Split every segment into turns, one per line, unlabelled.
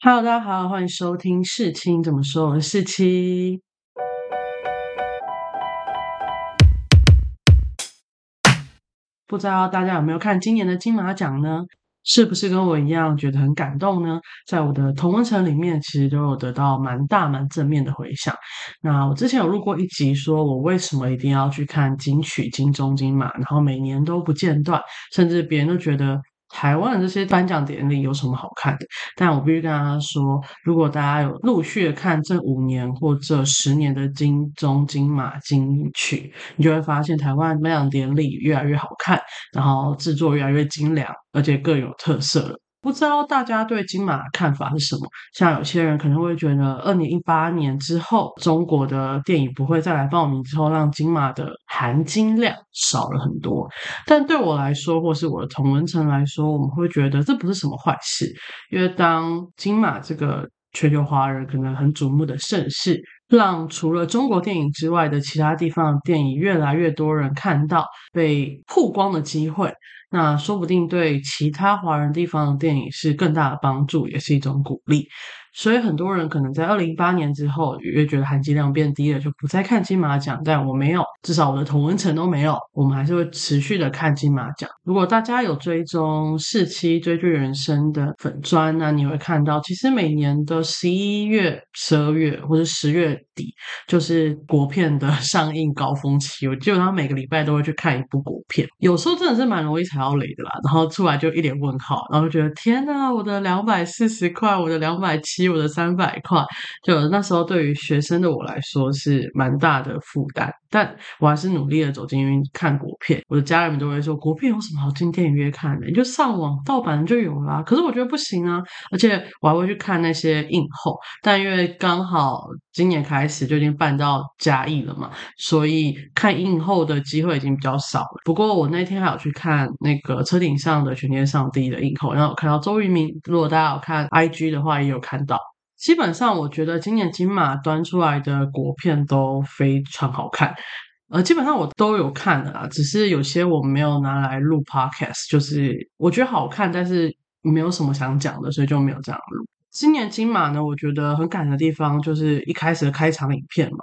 Hello，大家好，欢迎收听世青怎么说，我是世青。不知道大家有没有看今年的金马奖呢？是不是跟我一样觉得很感动呢？在我的同温层里面，其实都有得到蛮大蛮正面的回响。那我之前有录过一集，说我为什么一定要去看金曲、金钟、金马，然后每年都不间断，甚至别人都觉得。台湾的这些颁奖典礼有什么好看的？但我必须跟大家说，如果大家有陆续的看这五年或这十年的金钟、金马、金曲，你就会发现台湾颁奖典礼越来越好看，然后制作越来越精良，而且各有特色。不知道大家对金马看法是什么？像有些人可能会觉得，二零一八年之后，中国的电影不会再来报名，之后让金马的含金量少了很多。但对我来说，或是我的同文层来说，我们会觉得这不是什么坏事，因为当金马这个全球华人可能很瞩目的盛事，让除了中国电影之外的其他地方的电影越来越多人看到被曝光的机会。那说不定对其他华人地方的电影是更大的帮助，也是一种鼓励。所以很多人可能在二零一八年之后，越觉得含金量变低了，就不再看金马奖。但我没有，至少我的同文层都没有，我们还是会持续的看金马奖。如果大家有追踪四期追剧人生的粉砖，那你会看到，其实每年的十一月、十二月或者十月底，就是国片的 上映高峰期。我基本上每个礼拜都会去看一部国片，有时候真的是蛮容易踩到雷的啦。然后出来就一脸问号，然后觉得天呐，我的两百四十块，我的两百七。我的三百块，就那时候对于学生的我来说是蛮大的负担，但我还是努力的走进院看国片。我的家人们都会说，国片有什么好进电影院看的？你就上网盗版就有啦。可是我觉得不行啊，而且我还会去看那些映后。但因为刚好今年开始就已经办到嘉义了嘛，所以看映后的机会已经比较少了。不过我那天还有去看那个车顶上的全天上帝的映后，然后看到周渝民。如果大家有看 IG 的话，也有看到。基本上，我觉得今年金马端出来的国片都非常好看，呃，基本上我都有看的啦，只是有些我没有拿来录 podcast，就是我觉得好看，但是没有什么想讲的，所以就没有这样录。今年金马呢，我觉得很感人的地方就是一开始的开场影片嘛，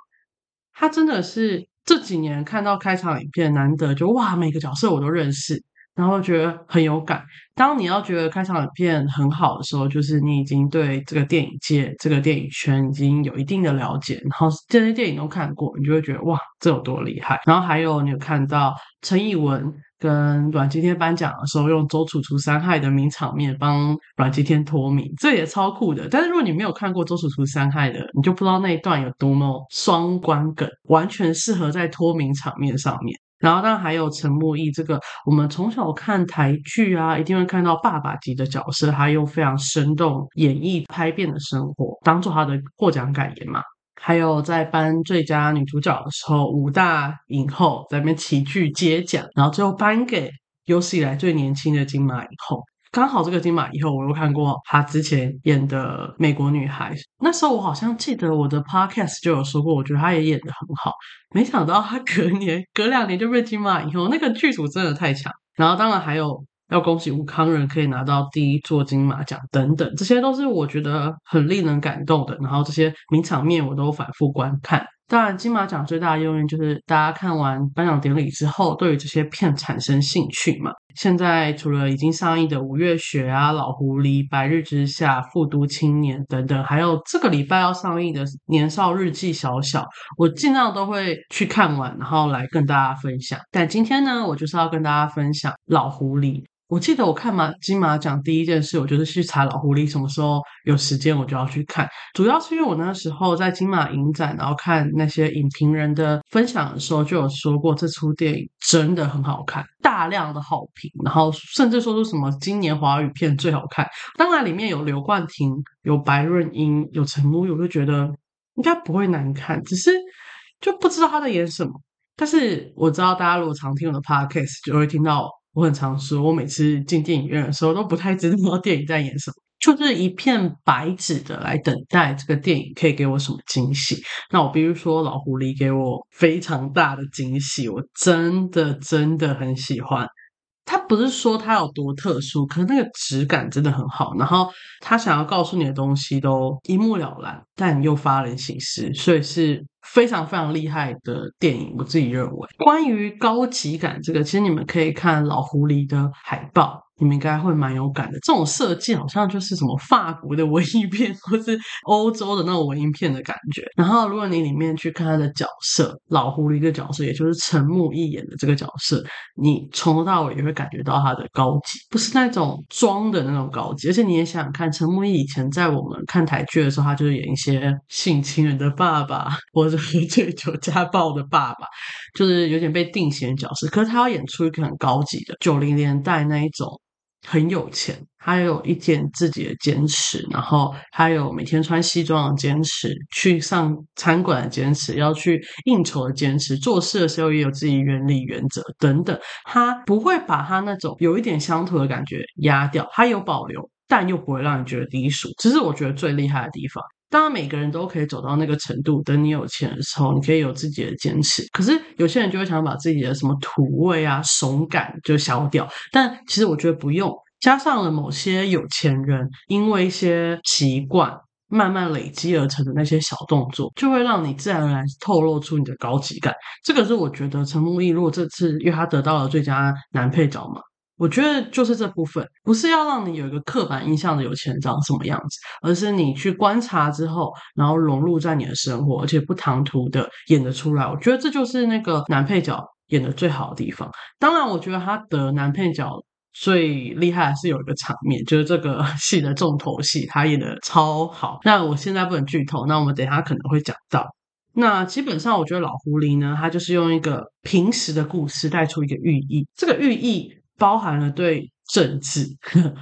它真的是这几年看到开场影片难得，就哇，每个角色我都认识。然后觉得很有感。当你要觉得开场影片很好的时候，就是你已经对这个电影界、这个电影圈已经有一定的了解，然后这些电影都看过，你就会觉得哇，这有多厉害。然后还有你有看到陈以文跟阮经天颁奖的时候，用周楚楚三害的名场面帮阮经天脱名，这也超酷的。但是如果你没有看过周楚楚三害的，你就不知道那一段有多么双关梗，完全适合在脱名场面上面。然后，当然还有陈木易这个，我们从小看台剧啊，一定会看到爸爸级的角色，他用非常生动演绎拍遍的生活，当做他的获奖感言嘛。还有在颁最佳女主角的时候，五大影后在那边齐聚接奖，然后最后颁给有史以来最年轻的金马影后。刚好这个金马以后，我又看过他之前演的《美国女孩》，那时候我好像记得我的 podcast 就有说过，我觉得他也演的很好。没想到他隔年、隔两年就被金马以后，那个剧组真的太强。然后当然还有要恭喜吴康仁可以拿到第一座金马奖等等，这些都是我觉得很令人感动的。然后这些名场面我都反复观看。当然，金马奖最大的用意就是大家看完颁奖典礼之后，对于这些片产生兴趣嘛。现在除了已经上映的《五月雪》啊、《老狐狸》、《白日之下》、《复都青年》等等，还有这个礼拜要上映的《年少日记》小小，我尽量都会去看完，然后来跟大家分享。但今天呢，我就是要跟大家分享《老狐狸》。我记得我看马金马奖第一件事，我就是去查老狐狸什么时候有时间，我就要去看。主要是因为我那时候在金马影展，然后看那些影评人的分享的时候，就有说过这出电影真的很好看，大量的好评，然后甚至说出什么今年华语片最好看。当然里面有刘冠廷、有白润英、有陈木，我就觉得应该不会难看，只是就不知道他在演什么。但是我知道大家如果常听我的 podcast，就会听到。我很常说，我每次进电影院的时候都不太知道 电影在演什么，就是一片白纸的来等待这个电影可以给我什么惊喜。那我比如说老狐狸给我非常大的惊喜，我真的真的很喜欢。它不是说它有多特殊，可是那个质感真的很好。然后他想要告诉你的东西都一目了然，但又发人省思，所以是非常非常厉害的电影。我自己认为，关于高级感这个，其实你们可以看老狐狸的海报。你们应该会蛮有感的，这种设计好像就是什么法国的文艺片，或是欧洲的那种文艺片的感觉。然后，如果你里面去看他的角色，老狐狸的角色，也就是陈木易演的这个角色，你从头到尾也会感觉到他的高级，不是那种装的那种高级。而且你也想想看，陈木易以前在我们看台剧的时候，他就是演一些性侵人的爸爸，或者喝醉酒家暴的爸爸，就是有点被定型的角色。可是他要演出一个很高级的九零年代那一种。很有钱，他有一点自己的坚持，然后他有每天穿西装的坚持，去上餐馆的坚持，要去应酬的坚持，做事的时候也有自己原理原则等等。他不会把他那种有一点乡土的感觉压掉，他有保留，但又不会让你觉得低俗。这是我觉得最厉害的地方。当然，每个人都可以走到那个程度。等你有钱的时候，你可以有自己的坚持。可是有些人就会想把自己的什么土味啊、怂感就消掉。但其实我觉得不用。加上了某些有钱人因为一些习惯慢慢累积而成的那些小动作，就会让你自然而然透露出你的高级感。这个是我觉得陈木易如果这次因为他得到了最佳男配角嘛。我觉得就是这部分，不是要让你有一个刻板印象的有钱人长什么样子，而是你去观察之后，然后融入在你的生活，而且不唐突的演得出来。我觉得这就是那个男配角演的最好的地方。当然，我觉得他的男配角最厉害的是有一个场面，就是这个 戏的重头戏，他演的超好。那我现在不能剧透，那我们等下可能会讲到。那基本上，我觉得老狐狸呢，他就是用一个平时的故事带出一个寓意，这个寓意。包含了对政治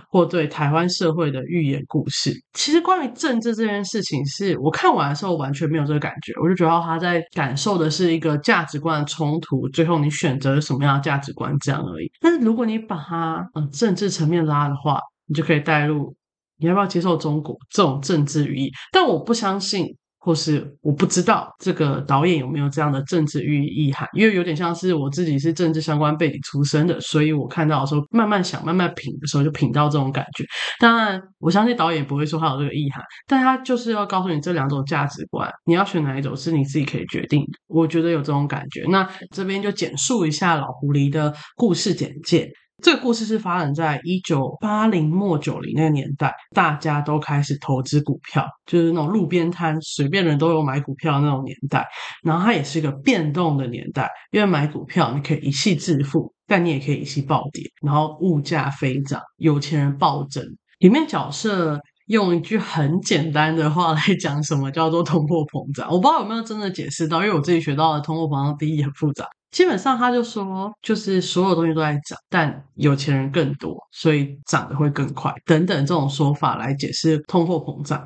或对台湾社会的寓言故事。其实关于政治这件事情，是我看完的时候完全没有这个感觉。我就觉得他在感受的是一个价值观的冲突，最后你选择了什么样的价值观这样而已。但是如果你把它嗯政治层面拉的话，你就可以带入你要不要接受中国这种政治寓意。但我不相信。或是我不知道这个导演有没有这样的政治寓意涵，因为有点像是我自己是政治相关背景出身的，所以我看到的时候慢慢想、慢慢品的时候，就品到这种感觉。当然，我相信导演不会说他有这个意涵，但他就是要告诉你这两种价值观，你要选哪一种是你自己可以决定的。我觉得有这种感觉。那这边就简述一下老狐狸的故事简介。这个故事是发生在一九八零末九零那个年代，大家都开始投资股票，就是那种路边摊随便人都有买股票那种年代。然后它也是一个变动的年代，因为买股票你可以一夕致富，但你也可以一夕暴跌。然后物价飞涨，有钱人暴增。里面角色用一句很简单的话来讲，什么叫做通货膨胀？我不知道有没有真的解释到，因为我自己学到的通货膨胀定义很复杂。基本上他就说，就是所有东西都在涨，但有钱人更多，所以涨得会更快，等等这种说法来解释通货膨胀。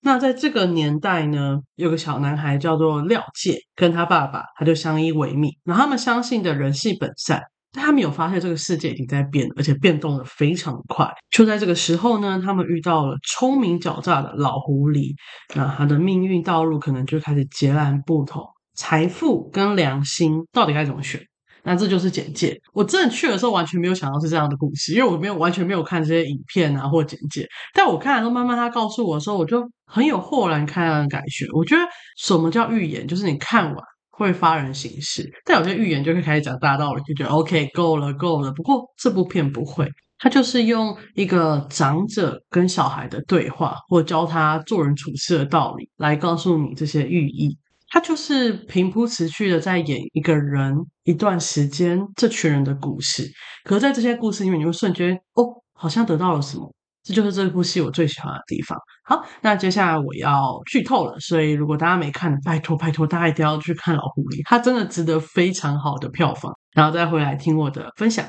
那在这个年代呢，有个小男孩叫做廖介，跟他爸爸他就相依为命，然后他们相信的人性本善，但他们有发现这个世界已经在变，而且变动的非常快。就在这个时候呢，他们遇到了聪明狡诈的老狐狸，那他的命运道路可能就开始截然不同。财富跟良心到底该怎么选？那这就是简介。我真的去的时候完全没有想到是这样的故事，因为我没有完全没有看这些影片啊或简介。但我看了之后，慢慢他告诉我的时候，我就很有豁然开朗的感觉。我觉得什么叫预言，就是你看完会发人省思。但有些预言就会开始讲大道理，就觉得 OK 够了够了。不过这部片不会，他就是用一个长者跟小孩的对话，或教他做人处事的道理，来告诉你这些寓意。他就是平铺持续的在演一个人一段时间这群人的故事，可是在这些故事里面，你会瞬间哦，好像得到了什么。这就是这部戏我最喜欢的地方。好，那接下来我要剧透了，所以如果大家没看，拜托拜托，大家一定要去看《老狐狸》，它真的值得非常好的票房，然后再回来听我的分享。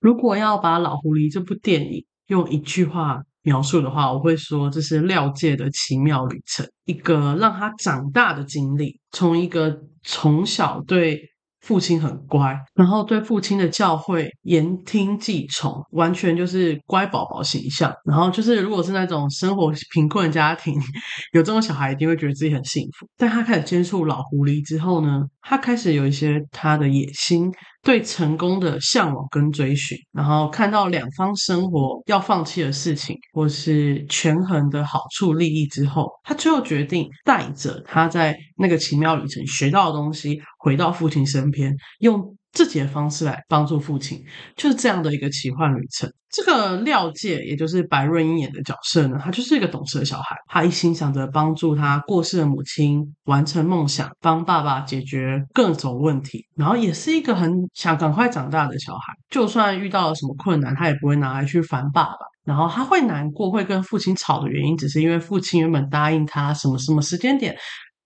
如果要把《老狐狸》这部电影用一句话，描述的话，我会说这是廖界的奇妙旅程，一个让他长大的经历。从一个从小对父亲很乖，然后对父亲的教诲言听计从，完全就是乖宝宝形象。然后就是如果是那种生活贫困的家庭，有这种小孩一定会觉得自己很幸福。但他开始接触老狐狸之后呢，他开始有一些他的野心。对成功的向往跟追寻，然后看到两方生活要放弃的事情，或是权衡的好处利益之后，他最后决定带着他在那个奇妙旅程学到的东西，回到父亲身边，用。自己的方式来帮助父亲，就是这样的一个奇幻旅程。这个廖介，也就是白润英演的角色呢，他就是一个懂事的小孩，他一心想着帮助他过世的母亲完成梦想，帮爸爸解决各种问题，然后也是一个很想赶快长大的小孩。就算遇到了什么困难，他也不会拿来去烦爸爸。然后他会难过，会跟父亲吵的原因，只是因为父亲原本答应他什么什么时间点。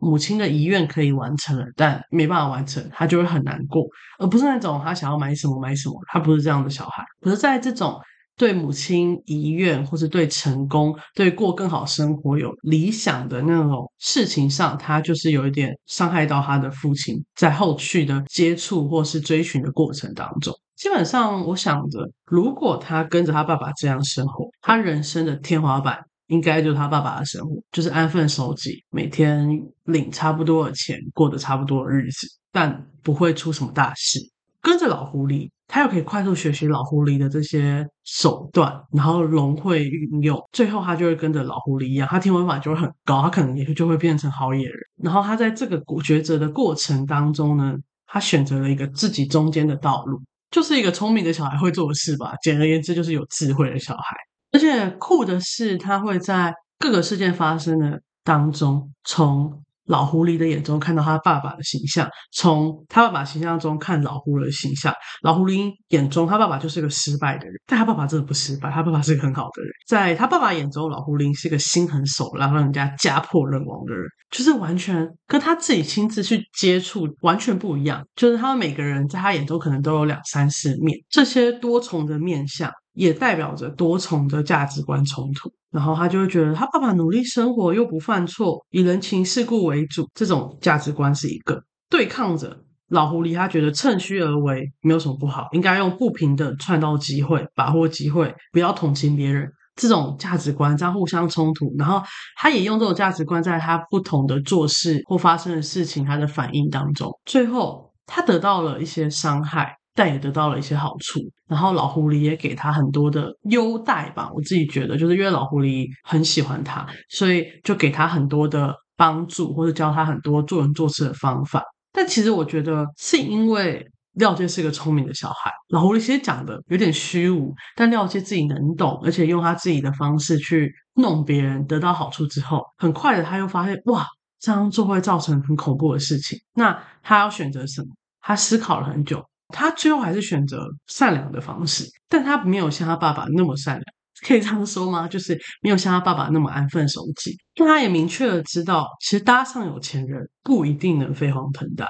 母亲的遗愿可以完成了，但没办法完成，他就会很难过，而不是那种他想要买什么买什么，他不是这样的小孩。可是在这种对母亲遗愿，或是对成功、对过更好生活有理想的那种事情上，他就是有一点伤害到他的父亲，在后续的接触或是追寻的过程当中，基本上我想着，如果他跟着他爸爸这样生活，他人生的天花板。应该就是他爸爸的生活，就是安分守己，每天领差不多的钱，过得差不多的日子，但不会出什么大事。跟着老狐狸，他又可以快速学习老狐狸的这些手段，然后融会运用，最后他就会跟着老狐狸一样，他天文法就会很高，他可能也就会变成好野人。然后他在这个抉择的过程当中呢，他选择了一个自己中间的道路，就是一个聪明的小孩会做的事吧。简而言之，就是有智慧的小孩。而且酷的是，他会在各个事件发生的当中，从老狐狸的眼中看到他爸爸的形象，从他爸爸形象中看老狐狸的形象。老狐狸眼中，他爸爸就是个失败的人，但他爸爸真的不失败，他爸爸是个很好的人。在他爸爸眼中，老狐狸是个心狠手辣，让人家家破人亡的人，就是完全跟他自己亲自去接触完全不一样。就是他们每个人在他眼中可能都有两三四面，这些多重的面相。也代表着多重的价值观冲突，然后他就会觉得他爸爸努力生活又不犯错，以人情世故为主，这种价值观是一个对抗着老狐狸。他觉得趁虚而为没有什么不好，应该用不平等创造机会，把握机会，不要同情别人。这种价值观这样互相冲突，然后他也用这种价值观在他不同的做事或发生的事情他的反应当中，最后他得到了一些伤害。但也得到了一些好处，然后老狐狸也给他很多的优待吧。我自己觉得，就是因为老狐狸很喜欢他，所以就给他很多的帮助，或者教他很多做人做事的方法。但其实我觉得，是因为廖介是一个聪明的小孩，老狐狸其实讲的有点虚无，但廖介自己能懂，而且用他自己的方式去弄别人，得到好处之后，很快的他又发现，哇，这样做会造成很恐怖的事情。那他要选择什么？他思考了很久。他最后还是选择善良的方式，但他没有像他爸爸那么善良，可以这样说吗？就是没有像他爸爸那么安分守己。但他也明确的知道，其实搭上有钱人不一定能飞黄腾达，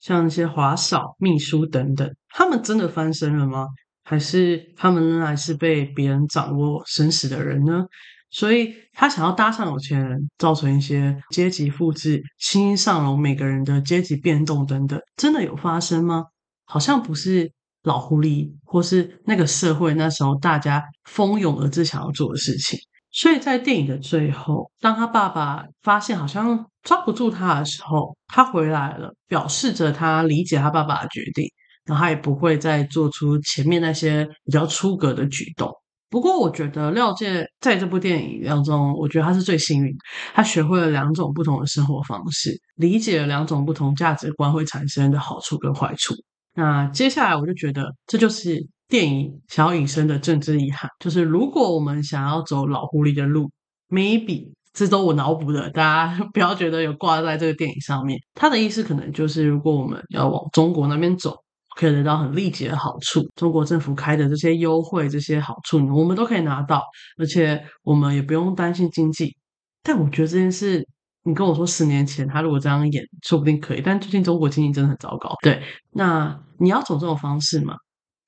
像那些华嫂、秘书等等，他们真的翻身了吗？还是他们仍然是被别人掌握生死的人呢？所以他想要搭上有钱人，造成一些阶级复制、欣欣上楼，每个人的阶级变动等等，真的有发生吗？好像不是老狐狸，或是那个社会那时候大家蜂拥而至想要做的事情。所以在电影的最后，当他爸爸发现好像抓不住他的时候，他回来了，表示着他理解他爸爸的决定，然后他也不会再做出前面那些比较出格的举动。不过，我觉得廖介在这部电影当中，我觉得他是最幸运，他学会了两种不同的生活方式，理解了两种不同价值观会产生的好处跟坏处。那接下来我就觉得，这就是电影想要引申的政治遗憾，就是如果我们想要走老狐狸的路，maybe 这都我脑补的，大家 不要觉得有挂在这个电影上面。他的意思可能就是，如果我们要往中国那边走，可以得到很立即的好处，中国政府开的这些优惠、这些好处，我们都可以拿到，而且我们也不用担心经济。但我觉得这件事。你跟我说十年前他如果这样演，说不定可以。但最近中国经济真的很糟糕。对，那你要走这种方式吗？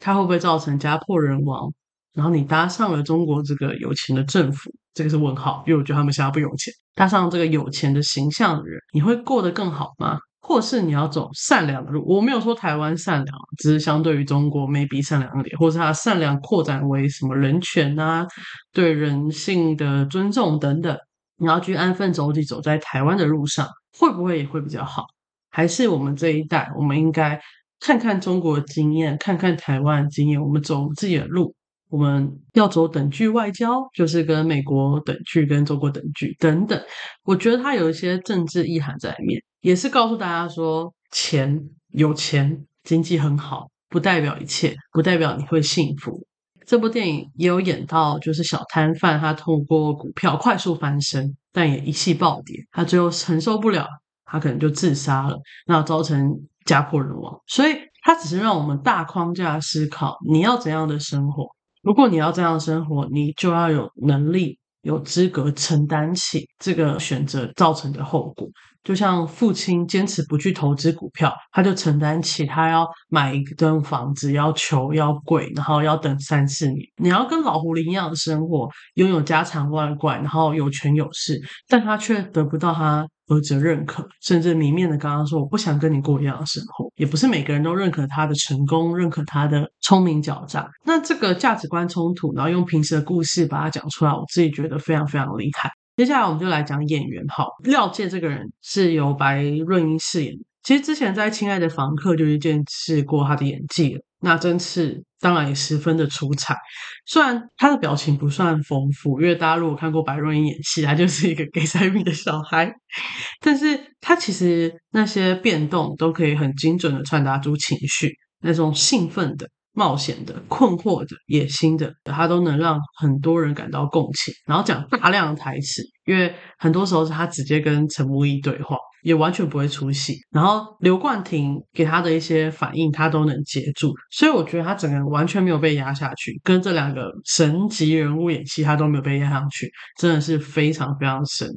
它会不会造成家破人亡？然后你搭上了中国这个有钱的政府，这个是问号，因为我觉得他们现在不有钱。搭上这个有钱的形象的人，你会过得更好吗？或是你要走善良的路。我没有说台湾善良，只是相对于中国 maybe 善良一点，或是他善良扩展为什么人权啊、对人性的尊重等等。你要去安分守己走在台湾的路上，会不会也会比较好？还是我们这一代，我们应该看看中国的经验，看看台湾的经验，我们走自己的路。我们要走等距外交，就是跟美国等距、跟中国等距等等。我觉得它有一些政治意涵在里面，也是告诉大家说，钱有钱，经济很好，不代表一切，不代表你会幸福。这部电影也有演到，就是小摊贩他通过股票快速翻身，但也一气暴跌，他最后承受不了，他可能就自杀了，那造成家破人亡。所以，他只是让我们大框架思考，你要怎样的生活。如果你要这样生活，你就要有能力、有资格承担起这个选择造成的后果。就像父亲坚持不去投资股票，他就承担起他要买一栋房子要求要贵，然后要等三四年。你要跟老狐狸一样的生活，拥有家产万贯，然后有权有势，但他却得不到他。儿子认可，甚至明面的刚刚说我不想跟你过一样的生活，也不是每个人都认可他的成功，认可他的聪明狡诈。那这个价值观冲突，然后用平时的故事把它讲出来，我自己觉得非常非常厉害。接下来我们就来讲演员，好，廖健这个人是由白润英饰演。其实之前在《亲爱的房客》就已见识过他的演技了。那这次当然也十分的出彩，虽然他的表情不算丰富，因为大家如果看过白润英演戏，他就是一个给塞米的小孩，但是他其实那些变动都可以很精准的传达出情绪，那种兴奋的。冒险的、困惑的、野心的，他都能让很多人感到共情。然后讲大量的台词，因为很多时候是他直接跟陈木易对话，也完全不会出戏。然后刘冠廷给他的一些反应，他都能接住。所以我觉得他整个人完全没有被压下去，跟这两个神级人物演戏，他都没有被压上去，真的是非常非常神。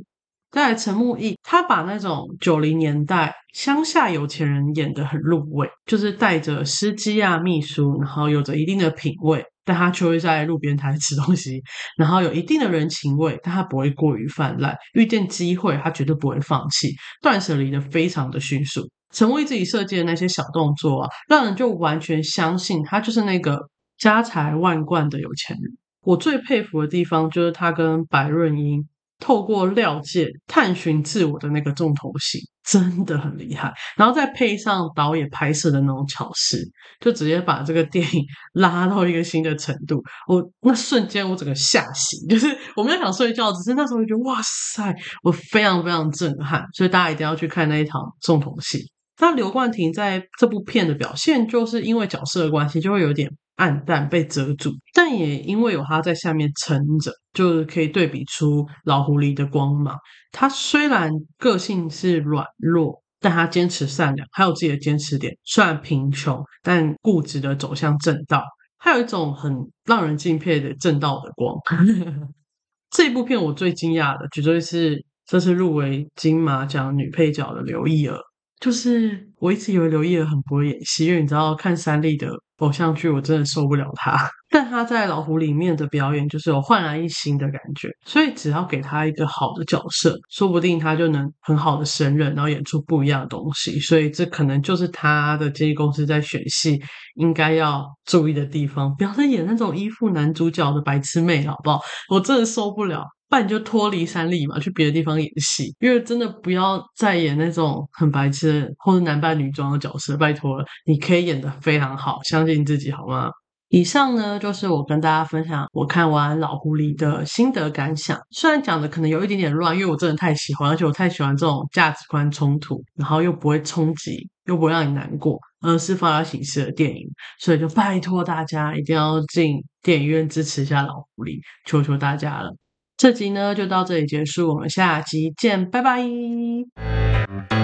在陈木易，他把那种九零年代乡下有钱人演的很入味，就是带着司机啊、秘书，然后有着一定的品味，但他却会在路边摊吃东西，然后有一定的人情味，但他不会过于泛滥，遇见机会他绝对不会放弃，断舍离的非常的迅速。陈木易自己设计的那些小动作啊，让人就完全相信他就是那个家财万贯的有钱人。我最佩服的地方就是他跟白润英。透过廖界探寻自我的那个重头戏真的很厉害，然后再配上导演拍摄的那种巧思，就直接把这个电影拉到一个新的程度。我那瞬间我整个吓醒，就是我没有想睡觉，只是那时候就觉得哇塞，我非常非常震撼，所以大家一定要去看那一场重头戏。那刘冠廷在这部片的表现，就是因为角色的关系，就会有点。暗淡被遮住，但也因为有他在下面撑着，就是可以对比出老狐狸的光芒。他虽然个性是软弱，但他坚持善良，还有自己的坚持点。虽然贫穷，但固执的走向正道，还有一种很让人敬佩的正道的光。这部片我最惊讶的，绝对是这次入围金马奖女配角的刘亦儿。就是我一直以为刘烨很不会演戏，因为你知道看三立的偶像剧，我真的受不了他。但他在老虎里面的表演，就是有焕然一新的感觉。所以只要给他一个好的角色，说不定他就能很好的胜任，然后演出不一样的东西。所以这可能就是他的经纪公司在选戏应该要注意的地方，不要再演那种依附男主角的白痴妹，好不好？我真的受不了。不然你就脱离三立嘛，去别的地方演戏，因为真的不要再演那种很白痴或者男扮女装的角色，拜托了，你可以演得非常好，相信自己好吗？以上呢就是我跟大家分享我看完《老狐狸》的心得感想，虽然讲的可能有一点点乱，因为我真的太喜欢，而且我太喜欢这种价值观冲突，然后又不会冲击，又不会让你难过，而是发表形式的电影，所以就拜托大家一定要进电影院支持一下《老狐狸》，求求大家了。这集呢就到这里结束，我们下集见，拜拜。